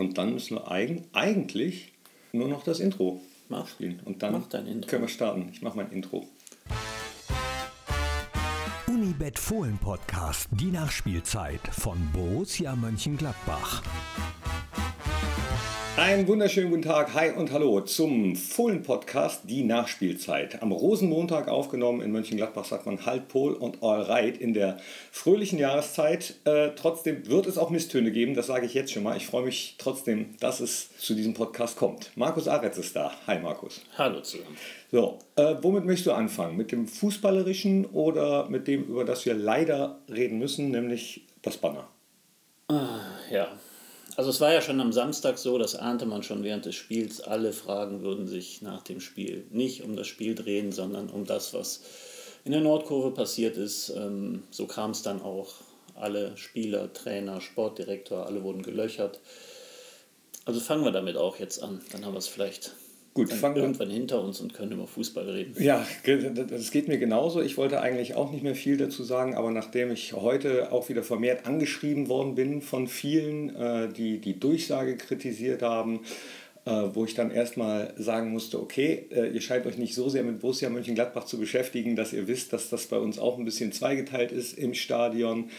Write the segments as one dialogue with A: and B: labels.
A: Und dann müssen wir eigen, eigentlich nur noch das Intro
B: Mach.
A: spielen. Und dann
B: Mach dein Intro.
A: können wir starten. Ich mache mein Intro.
C: Unibet Fohlen Podcast, die Nachspielzeit von Borussia Mönchengladbach.
A: Einen wunderschönen guten Tag, hi und hallo zum Fohlen-Podcast, die Nachspielzeit. Am Rosenmontag aufgenommen in Mönchengladbach sagt man Halt Pol und All Right in der fröhlichen Jahreszeit. Äh, trotzdem wird es auch Misstöne geben, das sage ich jetzt schon mal. Ich freue mich trotzdem, dass es zu diesem Podcast kommt. Markus Aretz ist da. Hi Markus.
B: Hallo zusammen.
A: So, äh, womit möchtest du anfangen? Mit dem Fußballerischen oder mit dem, über das wir leider reden müssen, nämlich das Banner?
B: Ja, also es war ja schon am Samstag so, das ahnte man schon während des Spiels. Alle Fragen würden sich nach dem Spiel nicht um das Spiel drehen, sondern um das, was in der Nordkurve passiert ist. Ähm, so kam es dann auch. Alle Spieler, Trainer, Sportdirektor, alle wurden gelöchert. Also fangen wir damit auch jetzt an. Dann haben wir es vielleicht
A: Gut,
B: dann irgendwann hinter uns und können über Fußball reden.
A: Ja, das geht mir genauso. Ich wollte eigentlich auch nicht mehr viel dazu sagen, aber nachdem ich heute auch wieder vermehrt angeschrieben worden bin von vielen, äh, die die Durchsage kritisiert haben, äh, wo ich dann erstmal sagen musste, okay, äh, ihr scheint euch nicht so sehr mit Borussia Mönchengladbach zu beschäftigen, dass ihr wisst, dass das bei uns auch ein bisschen zweigeteilt ist im Stadion.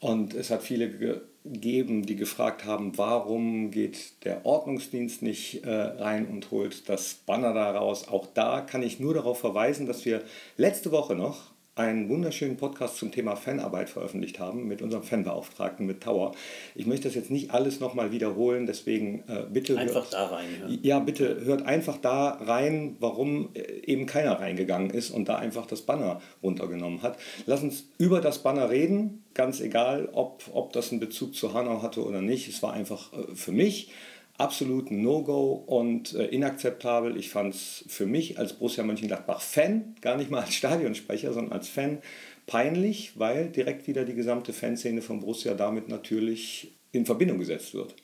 A: Und es hat viele ge- gegeben, die gefragt haben, warum geht der Ordnungsdienst nicht äh, rein und holt das Banner da raus. Auch da kann ich nur darauf verweisen, dass wir letzte Woche noch einen wunderschönen Podcast zum Thema Fanarbeit veröffentlicht haben mit unserem Fanbeauftragten, mit Tower. Ich möchte das jetzt nicht alles nochmal wiederholen, deswegen äh, bitte
B: Einfach
A: hört,
B: da reinhören.
A: ja, bitte hört einfach da rein, warum äh, eben keiner reingegangen ist und da einfach das Banner runtergenommen hat. Lass uns über das Banner reden, ganz egal, ob, ob das einen Bezug zu Hanau hatte oder nicht. Es war einfach äh, für mich absolut ein No-Go und äh, inakzeptabel. Ich fand es für mich als Borussia Mönchengladbach-Fan, gar nicht mal als Stadionsprecher, sondern als Fan peinlich, weil direkt wieder die gesamte Fanszene von Borussia damit natürlich in Verbindung gesetzt wird.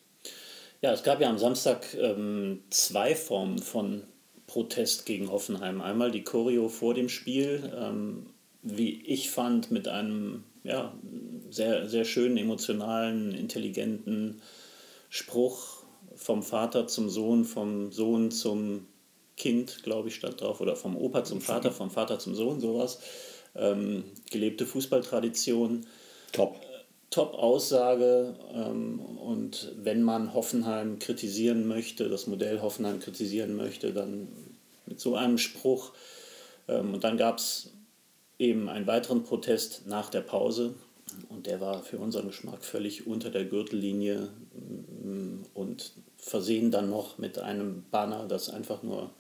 B: Ja, es gab ja am Samstag ähm, zwei Formen von Protest gegen Hoffenheim. Einmal die Choreo vor dem Spiel, ähm, wie ich fand, mit einem ja, sehr, sehr schönen, emotionalen, intelligenten Spruch vom Vater zum Sohn, vom Sohn zum Kind, glaube ich, stand drauf, oder vom Opa zum Vater, vom Vater zum Sohn, sowas. Ähm, gelebte Fußballtradition.
A: Top.
B: Top-Aussage ähm, und wenn man Hoffenheim kritisieren möchte, das Modell Hoffenheim kritisieren möchte, dann mit so einem Spruch. Ähm, und dann gab es eben einen weiteren Protest nach der Pause und der war für unseren Geschmack völlig unter der Gürtellinie und versehen dann noch mit einem Banner, das einfach nur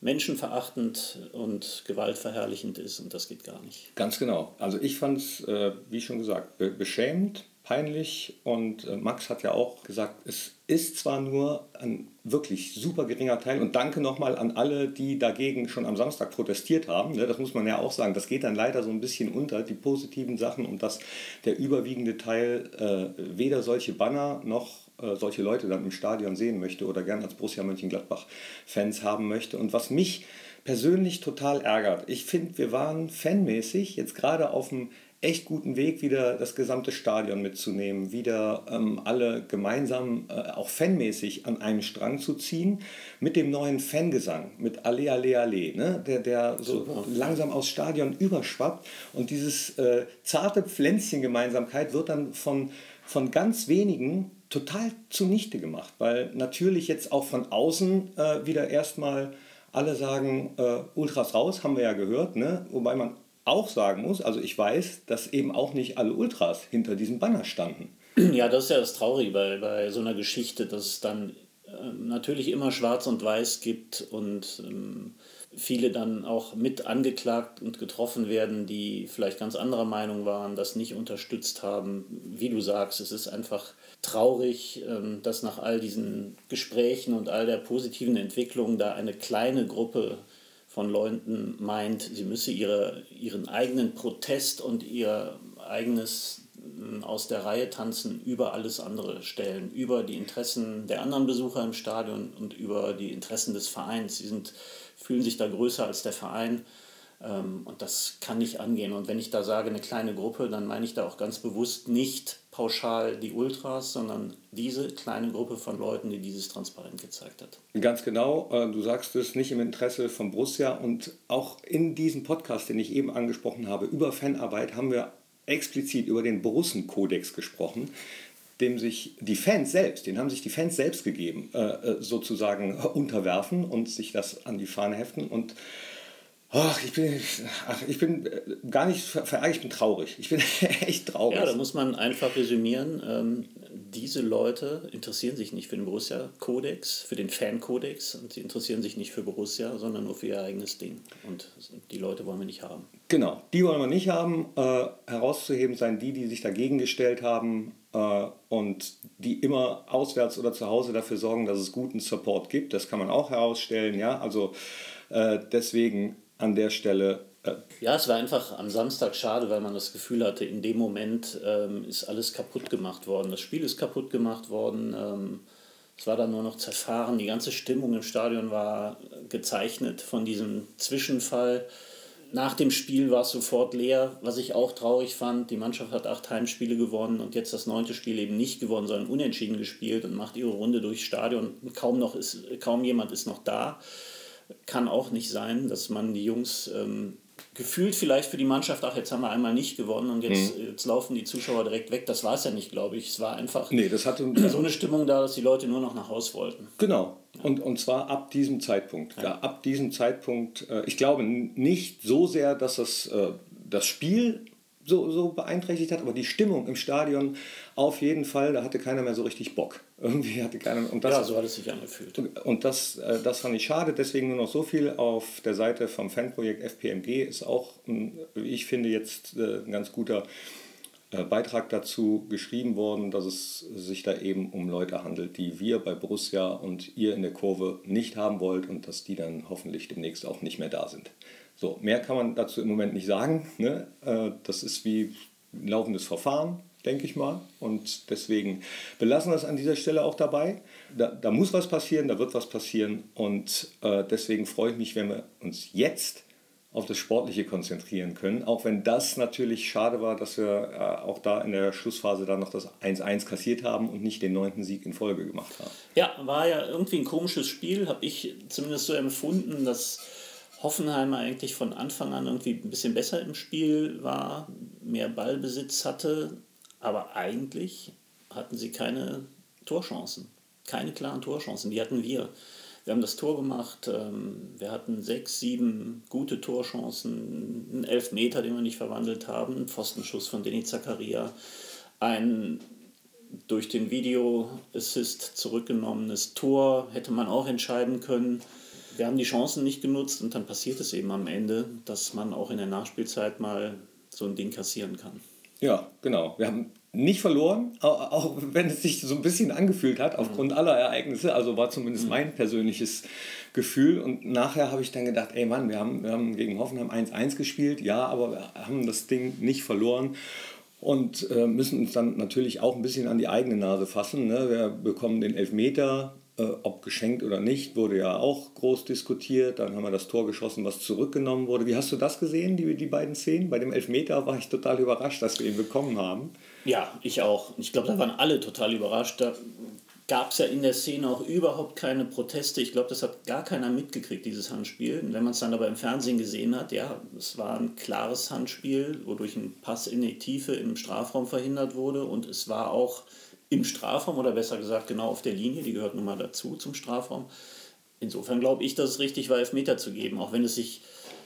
B: menschenverachtend und gewaltverherrlichend ist und das geht gar nicht.
A: Ganz genau. Also ich fand es, äh, wie schon gesagt, be beschämend, peinlich und äh, Max hat ja auch gesagt, es ist zwar nur ein wirklich super geringer Teil und danke nochmal an alle, die dagegen schon am Samstag protestiert haben. Ne, das muss man ja auch sagen, das geht dann leider so ein bisschen unter, die positiven Sachen und dass der überwiegende Teil äh, weder solche Banner noch äh, solche Leute dann im Stadion sehen möchte oder gern als Borussia Mönchengladbach-Fans haben möchte. Und was mich persönlich total ärgert, ich finde, wir waren fanmäßig jetzt gerade auf einem echt guten Weg, wieder das gesamte Stadion mitzunehmen, wieder ähm, alle gemeinsam äh, auch fanmäßig an einen Strang zu ziehen, mit dem neuen Fangesang, mit Ale, Ale, Ale, ne? der, der so
B: Super.
A: langsam aufs Stadion überschwappt und dieses äh, zarte Pflänzchen-Gemeinsamkeit wird dann von, von ganz wenigen total zunichte gemacht, weil natürlich jetzt auch von außen äh, wieder erstmal alle sagen, äh, Ultras raus, haben wir ja gehört, ne? wobei man auch sagen muss, also ich weiß, dass eben auch nicht alle Ultras hinter diesem Banner standen.
B: Ja, das ist ja das Traurige bei, bei so einer Geschichte, dass es dann ähm, natürlich immer Schwarz und Weiß gibt und ähm, viele dann auch mit angeklagt und getroffen werden, die vielleicht ganz anderer Meinung waren, das nicht unterstützt haben. Wie du sagst, es ist einfach traurig, ähm, dass nach all diesen Gesprächen und all der positiven Entwicklung da eine kleine Gruppe von Leuten meint, sie müsse ihre, ihren eigenen Protest und ihr eigenes mm, aus der Reihe tanzen über alles andere stellen, über die Interessen der anderen Besucher im Stadion und über die Interessen des Vereins. Sie sind, fühlen sich da größer als der Verein. Ähm, und das kann nicht angehen. Und wenn ich da sage, eine kleine Gruppe, dann meine ich da auch ganz bewusst nicht pauschal die Ultras, sondern diese kleine Gruppe von Leuten, die dieses transparent gezeigt hat.
A: Ganz genau, äh, du sagst es nicht im Interesse von Borussia und auch in diesem Podcast, den ich eben angesprochen habe, über Fanarbeit haben wir explizit über den Borussen-Kodex gesprochen, dem sich die Fans selbst, den haben sich die Fans selbst gegeben, äh, äh, sozusagen unterwerfen und sich das an die Fahne heften und Ach, ich bin, ach, ich bin äh, gar nicht verärgert, ich bin traurig. Ich bin echt traurig.
B: Ja, da muss man einfach resümieren. Ähm, diese Leute interessieren sich nicht für den Borussia-Kodex, für den Fan-Kodex und sie interessieren sich nicht für Borussia, sondern nur für ihr eigenes Ding. Und die Leute wollen wir nicht haben.
A: Genau, die wollen wir nicht haben. Äh, herauszuheben seien die, die sich dagegen gestellt haben äh, und die immer auswärts oder zu Hause dafür sorgen, dass es guten Support gibt. Das kann man auch herausstellen. Ja, also äh, deswegen an der Stelle.
B: Äh ja, es war einfach am Samstag schade, weil man das Gefühl hatte, in dem Moment ähm, ist alles kaputt gemacht worden. Das Spiel ist kaputt gemacht worden. Ähm, es war dann nur noch zerfahren. Die ganze Stimmung im Stadion war gezeichnet von diesem Zwischenfall. Nach dem Spiel war es sofort leer, was ich auch traurig fand. Die Mannschaft hat acht Heimspiele gewonnen und jetzt das neunte Spiel eben nicht gewonnen, sondern unentschieden gespielt und macht ihre Runde durchs Stadion. Kaum, noch ist, kaum jemand ist noch da kann auch nicht sein, dass man die Jungs ähm, gefühlt vielleicht für die Mannschaft, ach, jetzt haben wir einmal nicht gewonnen und jetzt, mhm. jetzt laufen die Zuschauer direkt weg. Das war es ja nicht, glaube ich. Es war einfach
A: nee, das hatte,
B: so eine Stimmung da, dass die Leute nur noch nach Haus wollten.
A: Genau. Ja. Und, und zwar ab diesem Zeitpunkt. Ja. ja ab diesem Zeitpunkt, äh, ich glaube nicht so sehr, dass das, äh, das Spiel so, so beeinträchtigt hat, aber die Stimmung im Stadion auf jeden Fall, da hatte keiner mehr so richtig Bock. Irgendwie hatte keiner. Und das,
B: ja, so hat es sich angefühlt.
A: Und das, äh, das fand ich schade, deswegen nur noch so viel auf der Seite vom Fanprojekt FPMG ist auch, ich finde, jetzt äh, ein ganz guter äh, Beitrag dazu geschrieben worden, dass es sich da eben um Leute handelt, die wir bei Borussia und ihr in der Kurve nicht haben wollt und dass die dann hoffentlich demnächst auch nicht mehr da sind. So, mehr kann man dazu im Moment nicht sagen. Ne? Äh, das ist wie ein laufendes Verfahren, denke ich mal. Und deswegen belassen wir es an dieser Stelle auch dabei. Da, da muss was passieren, da wird was passieren. Und äh, deswegen freue ich mich, wenn wir uns jetzt auf das Sportliche konzentrieren können. Auch wenn das natürlich schade war, dass wir äh, auch da in der Schlussphase dann noch das 1-1 kassiert haben und nicht den neunten Sieg in Folge gemacht haben.
B: Ja, war ja irgendwie ein komisches Spiel, habe ich zumindest so empfunden, dass Hoffenheim eigentlich von Anfang an irgendwie ein bisschen besser im Spiel war, mehr Ballbesitz hatte, aber eigentlich hatten sie keine Torchancen, keine klaren Torchancen, die hatten wir. Wir haben das Tor gemacht, ähm, wir hatten sechs, sieben gute Torchancen, einen Elfmeter, den wir nicht verwandelt haben, einen Pfostenschuss von Denis Zakaria, ein durch den Video-Assist zurückgenommenes Tor hätte man auch entscheiden können wir haben die Chancen nicht genutzt und dann passiert es eben am Ende, dass man auch in der Nachspielzeit mal so ein Ding kassieren kann.
A: Ja, genau. Wir haben nicht verloren, auch wenn es sich so ein bisschen angefühlt hat, aufgrund mhm. aller Ereignisse. Also war zumindest mhm. mein persönliches Gefühl. Und nachher habe ich dann gedacht, ey Mann, wir haben, wir haben gegen Hoffenheim 1-1 gespielt, ja, aber wir haben das Ding nicht verloren und äh, müssen uns dann natürlich auch ein bisschen an die eigene Nase fassen. Ne? Wir bekommen den Elfmeter, äh, ob geschenkt oder nicht, wurde ja auch groß diskutiert. Dann haben wir das Tor geschossen, was zurückgenommen wurde. Wie hast du das gesehen, die, die beiden Szenen? Bei dem Elfmeter war ich total überrascht, dass wir ihn bekommen haben.
B: Ja, ich auch. Ich glaube, da waren alle total überrascht. Da gab es ja in der Szene auch überhaupt keine Proteste. Ich glaube, das hat gar keiner mitgekriegt, dieses Handspiel. Und wenn man es dann aber im Fernsehen gesehen hat, ja, es war ein klares Handspiel, wodurch ein Pass in die Tiefe im Strafraum verhindert wurde. Und es war auch im Strafraum oder besser gesagt genau auf der Linie, die gehört nun mal dazu zum Strafraum. Insofern glaube ich, dass es richtig war, Elfmeter zu geben, auch wenn es sich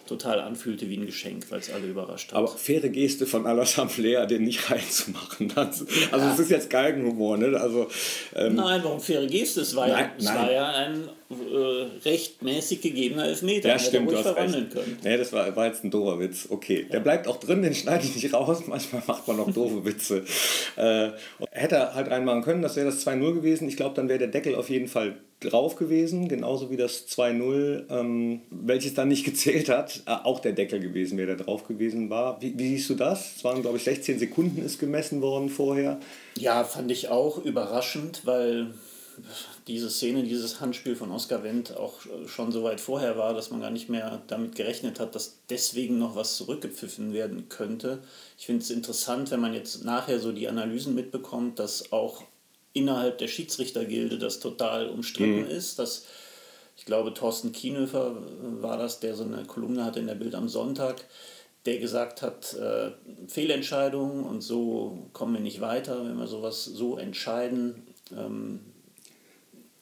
B: total anfühlte wie ein Geschenk, weil es alle überrascht hat.
A: Aber faire Geste von Alassane Flair, den nicht reinzumachen. Also, also es ist jetzt Galgenhumor, ne? Also,
B: ähm, nein, warum faire Geste? Es war, nein, ja, es nein. war ja ein äh, rechtmäßig gegebener Elfmeter.
A: Ja, stimmt, du hast verwandeln recht. können. Nee, das war, war jetzt ein doofer Witz. Okay, ja. der bleibt auch drin, den schneide ich nicht raus. Manchmal macht man noch doofe Witze. Äh, hätte er halt reinmachen können, das wäre das 2-0 gewesen. Ich glaube, dann wäre der Deckel auf jeden Fall drauf gewesen, genauso wie das 2-0, ähm, welches dann nicht gezählt hat, äh, auch der Deckel gewesen wäre, der drauf gewesen war. Wie, wie siehst du das? Es waren, glaube ich, 16 Sekunden ist gemessen worden vorher.
B: Ja, fand ich auch überraschend, weil diese Szene, dieses Handspiel von Oskar Wendt auch schon so weit vorher war, dass man gar nicht mehr damit gerechnet hat, dass deswegen noch was zurückgepfiffen werden könnte. Ich finde es interessant, wenn man jetzt nachher so die Analysen mitbekommt, dass auch innerhalb der Schiedsrichtergilde das total umstritten mhm. ist, dass ich glaube, Thorsten Kienhöfer war das, der so eine Kolumne hatte in der Bild am Sonntag, der gesagt hat, äh, Fehlentscheidungen und so kommen wir nicht weiter, wenn wir sowas so entscheiden. Ähm,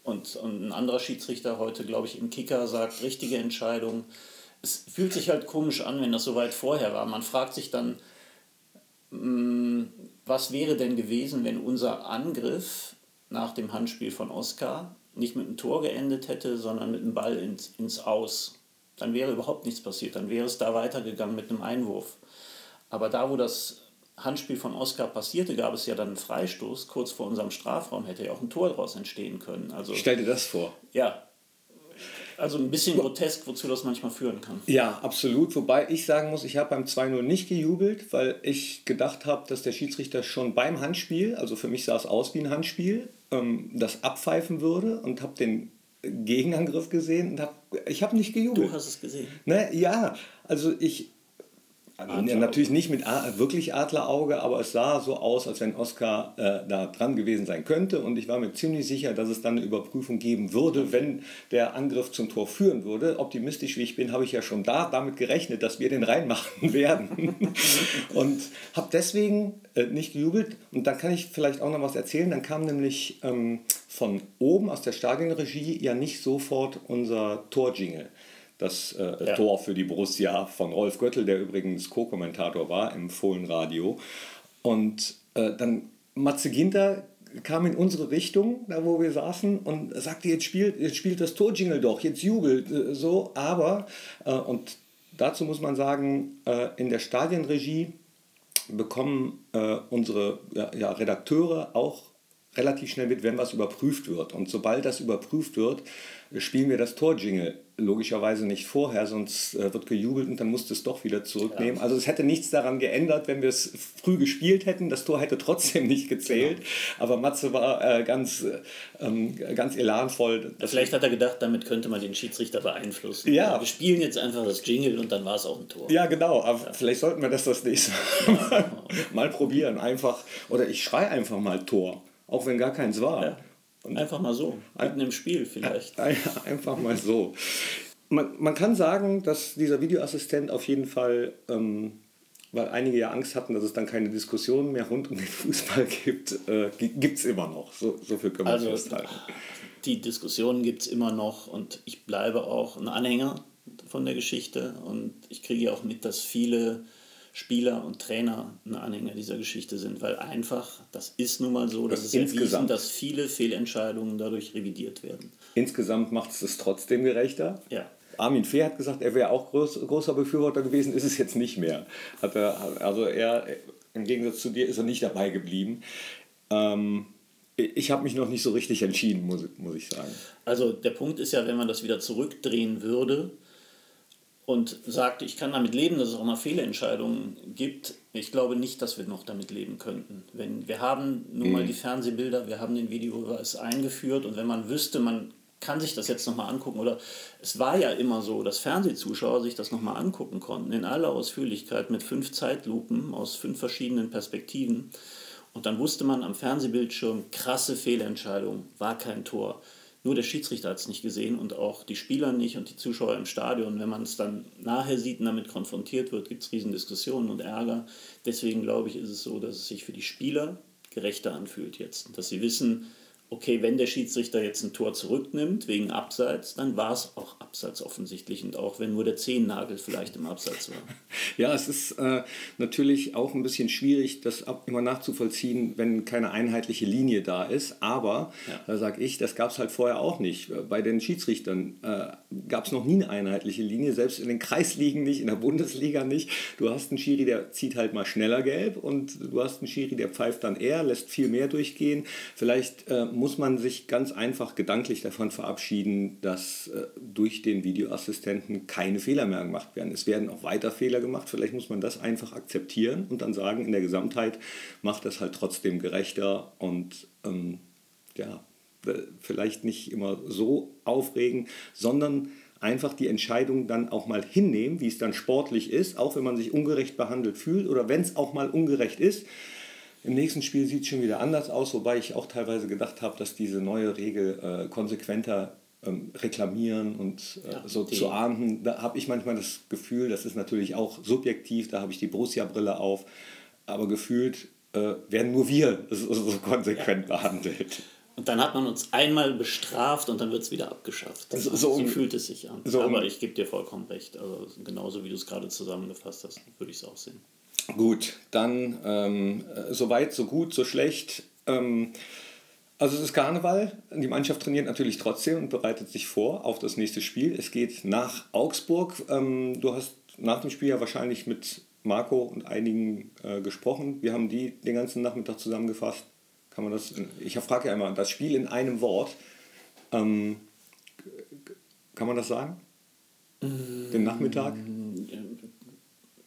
B: und, und ein anderer Schiedsrichter heute, glaube ich, im Kicker sagt, richtige Entscheidung. Es fühlt sich halt komisch an, wenn das so weit vorher war. Man fragt sich dann, mh, mm, was wäre denn gewesen, wenn unser Angriff nach dem Handspiel von Oskar nicht mit einem Tor geendet hätte, sondern mit einem Ball ins, ins Aus. Dann wäre überhaupt nichts passiert, dann wäre es da weitergegangen mit einem Einwurf. Aber da, wo das Handspiel von Oskar passierte, gab es ja dann einen Freistoß. Kurz vor unserem Strafraum hätte ja auch ein Tor daraus entstehen können. Also,
A: Stell dir das vor.
B: Ja, also ein bisschen grotesk, wozu das manchmal führen kann.
A: Ja, absolut. Wobei ich sagen muss, ich habe beim 2-0 nicht gejubelt, weil ich gedacht habe, dass der Schiedsrichter schon beim Handspiel, also für mich sah es aus wie ein Handspiel, ähm, das abpfeifen würde und habe den Gegenangriff gesehen und habe ich habe nicht gejubelt.
B: Du hast es gesehen.
A: Ne, ja, also ich ja, natürlich nicht mit wirklich Adlerauge, aber es sah so aus, als wenn Oscar äh, da dran gewesen sein könnte. Und ich war mir ziemlich sicher, dass es dann eine Überprüfung geben würde, wenn der Angriff zum Tor führen würde. Optimistisch wie ich bin, habe ich ja schon da damit gerechnet, dass wir den reinmachen werden. und habe deswegen äh, nicht gejubelt. Und dann kann ich vielleicht auch noch was erzählen. Dann kam nämlich ähm, von oben aus der Stadionregie ja nicht sofort unser Torjingle das äh, ja. Tor für die Borussia von Rolf Göttel, der übrigens Co-Kommentator war im Fohlenradio. Und äh, dann Matze Ginter kam in unsere Richtung, da wo wir saßen, und sagte, jetzt spielt, jetzt spielt das Torjingle doch, jetzt jubelt äh, so. Aber, äh, und dazu muss man sagen, äh, in der Stadienregie bekommen äh, unsere ja, ja, Redakteure auch relativ schnell mit, wenn was überprüft wird. Und sobald das überprüft wird, spielen wir das Torjingle logischerweise nicht vorher, sonst äh, wird gejubelt und dann musst du es doch wieder zurücknehmen. Ja. Also es hätte nichts daran geändert, wenn wir es früh gespielt hätten. Das Tor hätte trotzdem nicht gezählt. Genau. Aber Matze war äh, ganz, ähm, ganz elanvoll.
B: Vielleicht hat er gedacht, damit könnte man den Schiedsrichter beeinflussen. Ja. Wir spielen jetzt einfach das Jingle und dann war es auch ein Tor.
A: Ja, genau. Aber ja. vielleicht sollten wir das das nächste Mal, mal probieren. Einfach, oder ich schreie einfach mal Tor, auch wenn gar keins war. Ja.
B: Und einfach mal so, mitten im Spiel vielleicht.
A: Einfach mal so. Man, man kann sagen, dass dieser Videoassistent auf jeden Fall, ähm, weil einige ja Angst hatten, dass es dann keine Diskussion mehr rund um den Fußball gibt, äh, gibt es immer noch. So, so viel können wir also, festhalten.
B: Die Diskussion gibt es immer noch und ich bleibe auch ein Anhänger von der Geschichte und ich kriege auch mit, dass viele Spieler und Trainer ein Anhänger dieser Geschichte sind, weil einfach, das ist nun mal so, dass es erwiesen, dass viele Fehlentscheidungen dadurch revidiert werden.
A: Insgesamt macht es es trotzdem gerechter.
B: Ja.
A: Armin Fee hat gesagt, er wäre auch groß, großer Befürworter gewesen, ist es jetzt nicht mehr. Hat er, also er, im Gegensatz zu dir, ist er nicht dabei geblieben. Ähm, ich habe mich noch nicht so richtig entschieden, muss, muss ich sagen.
B: Also der Punkt ist ja, wenn man das wieder zurückdrehen würde, und sagt, ich kann damit leben, dass es auch mal Fehlentscheidungen gibt. Ich glaube nicht, dass wir noch damit leben könnten. Wenn, wir haben nun mal mhm. die Fernsehbilder, wir haben den Videobeweis eingeführt und wenn man wüsste, man kann sich das jetzt nochmal angucken oder es war ja immer so, dass Fernsehzuschauer sich das nochmal angucken konnten, in aller Ausführlichkeit mit fünf Zeitlupen aus fünf verschiedenen Perspektiven. Und dann wusste man am Fernsehbildschirm, krasse Fehlentscheidung, war kein Tor. Nur der Schiedsrichter hat es nicht gesehen und auch die Spieler nicht und die Zuschauer im Stadion. Wenn man es dann nachher sieht und damit konfrontiert wird, gibt es Riesendiskussionen und Ärger. Deswegen glaube ich, ist es so, dass es sich für die Spieler gerechter anfühlt jetzt. Dass sie wissen, okay, wenn der Schiedsrichter jetzt ein Tor zurücknimmt wegen Abseits, dann war es auch Abseits offensichtlich und auch wenn nur der Zehennagel vielleicht im Abseits war.
A: Ja, es ist äh, natürlich auch ein bisschen schwierig, das immer nachzuvollziehen, wenn keine einheitliche Linie da ist. Aber ja. da sage ich, das gab es halt vorher auch nicht. Bei den Schiedsrichtern äh, gab es noch nie eine einheitliche Linie, selbst in den Kreisligen nicht, in der Bundesliga nicht. Du hast einen Schiri, der zieht halt mal schneller gelb und du hast einen Schiri, der pfeift dann eher, lässt viel mehr durchgehen. Vielleicht äh, muss man sich ganz einfach gedanklich davon verabschieden, dass äh, durch den Videoassistenten keine Fehler mehr gemacht werden. Es werden auch weiter Fehler gemacht. Vielleicht muss man das einfach akzeptieren und dann sagen, in der Gesamtheit macht das halt trotzdem gerechter und ähm, ja, äh, vielleicht nicht immer so aufregen, sondern einfach die Entscheidung dann auch mal hinnehmen, wie es dann sportlich ist, auch wenn man sich ungerecht behandelt fühlt oder wenn es auch mal ungerecht ist. Im nächsten Spiel sieht es schon wieder anders aus, wobei ich auch teilweise gedacht habe, dass diese neue Regel äh, konsequenter ähm, reklamieren und äh, ja, so zu ahnden. Da habe ich manchmal das Gefühl, das ist natürlich auch subjektiv, da habe ich die Borussia-Brille auf, aber gefühlt äh, werden nur wir so, so konsequent ja. behandelt.
B: Und dann hat man uns einmal bestraft und dann wird es wieder abgeschafft. So, so, so, fühlt es sich an. So Aber ich gebe dir vollkommen recht. Also genauso wie du es gerade zusammengefasst hast, würde ich es auch sehen.
A: Gut, dann ähm, so weit, so gut, so schlecht. Ähm, also es ist Karneval. Die Mannschaft trainiert natürlich trotzdem und bereitet sich vor auf das nächste Spiel. Es geht nach Augsburg. Ähm, du hast nach dem Spiel ja wahrscheinlich mit Marco und einigen äh, gesprochen. Wir haben die den ganzen Nachmittag zusammengefasst. Kann man das? Ich frage ja immer, das Spiel in einem Wort. Ähm, kann man das sagen? Den Nachmittag?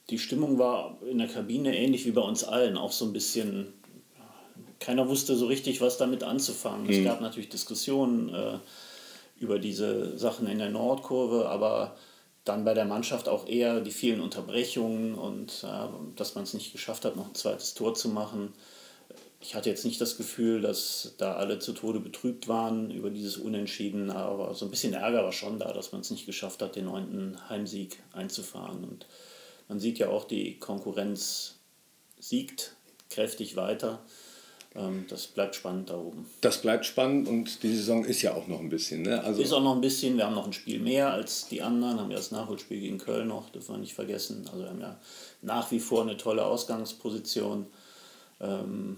B: Die Stimmung war in der Kabine ähnlich wie bei uns allen, auch so ein bisschen. Keiner wusste so richtig, was damit anzufangen. Mhm. Es gab natürlich Diskussionen äh, über diese Sachen in der Nordkurve, aber dann bei der Mannschaft auch eher die vielen Unterbrechungen und äh, dass man es nicht geschafft hat, noch ein zweites Tor zu machen ich hatte jetzt nicht das Gefühl, dass da alle zu Tode betrübt waren über dieses Unentschieden, aber so ein bisschen Ärger war schon da, dass man es nicht geschafft hat, den neunten Heimsieg einzufahren. Und man sieht ja auch, die Konkurrenz siegt kräftig weiter. Ähm, das bleibt spannend da oben.
A: Das bleibt spannend und die Saison ist ja auch noch ein bisschen. Ne?
B: Also ist auch noch ein bisschen. Wir haben noch ein Spiel mehr als die anderen. Haben ja das Nachholspiel gegen Köln noch, dürfen wir nicht vergessen. Also wir haben ja nach wie vor eine tolle Ausgangsposition. Ähm.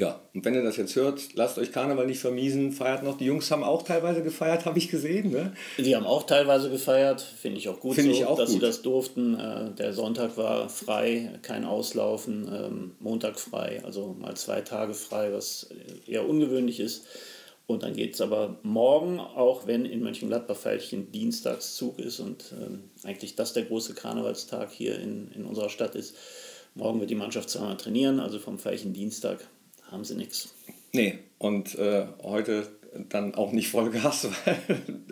B: Ja,
A: und wenn ihr das jetzt hört, lasst euch Karneval nicht vermiesen, feiert noch. Die Jungs haben auch teilweise gefeiert, habe ich gesehen. Ne?
B: Die haben auch teilweise gefeiert, finde ich auch gut, so, ich auch dass gut. sie das durften. Äh, der Sonntag war frei, kein Auslaufen, ähm, Montag frei, also mal zwei Tage frei, was eher ungewöhnlich ist. Und dann geht es aber morgen, auch wenn in Mönchengladbach Veilchen Dienstagszug ist und ähm, eigentlich das der große Karnevalstag hier in, in unserer Stadt ist, Morgen wird die Mannschaft zweimal trainieren, also vom Feichen Dienstag haben sie nichts.
A: Nee, und äh, heute dann auch nicht Vollgas, weil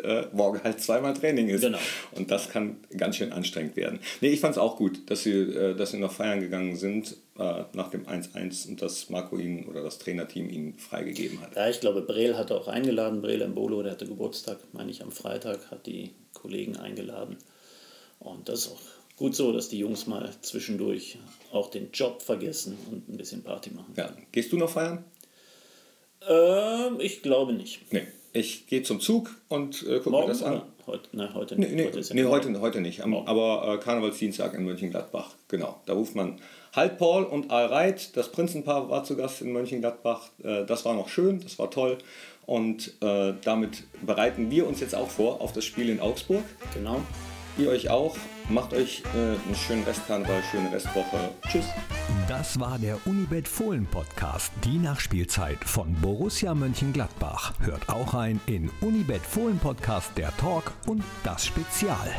A: äh, morgen halt zweimal Training ist. Genau. Und das kann ganz schön anstrengend werden. Nee, ich fand es auch gut, dass sie, äh, dass sie noch feiern gegangen sind äh, nach dem 1-1 und dass Marco ihnen oder das Trainerteam ihnen freigegeben hat.
B: Ja, ich glaube, Breel hatte auch eingeladen. Breel Mbolo, der hatte Geburtstag, meine ich, am Freitag, hat die Kollegen eingeladen. Und das ist auch gut so, dass die Jungs mal zwischendurch auch den Job vergessen und ein bisschen Party machen.
A: Ja. Gehst du noch feiern?
B: Ähm, ich glaube nicht.
A: Nee. Ich gehe zum Zug und äh, gucke mir das an.
B: Heute, nein, heute nicht. Nee, nee,
A: heute, nee, heute, heute, nicht. Am, aber äh, Karnevalsdienstag in Mönchengladbach. Genau. Da ruft man Halt Paul und Al Reit. Das Prinzenpaar war zu Gast in Mönchengladbach. Äh, das war noch schön, das war toll. Und äh, damit bereiten wir uns jetzt auch vor auf das Spiel in Augsburg.
B: Genau.
A: Ihr euch auch. Macht euch äh, einen schönen Restkarneval, schöne Restwoche. Tschüss.
C: Das war der Unibet Fohlen Podcast, die Nachspielzeit von Borussia Mönchengladbach. Hört auch ein in Unibet Fohlen Podcast der Talk und das Spezial.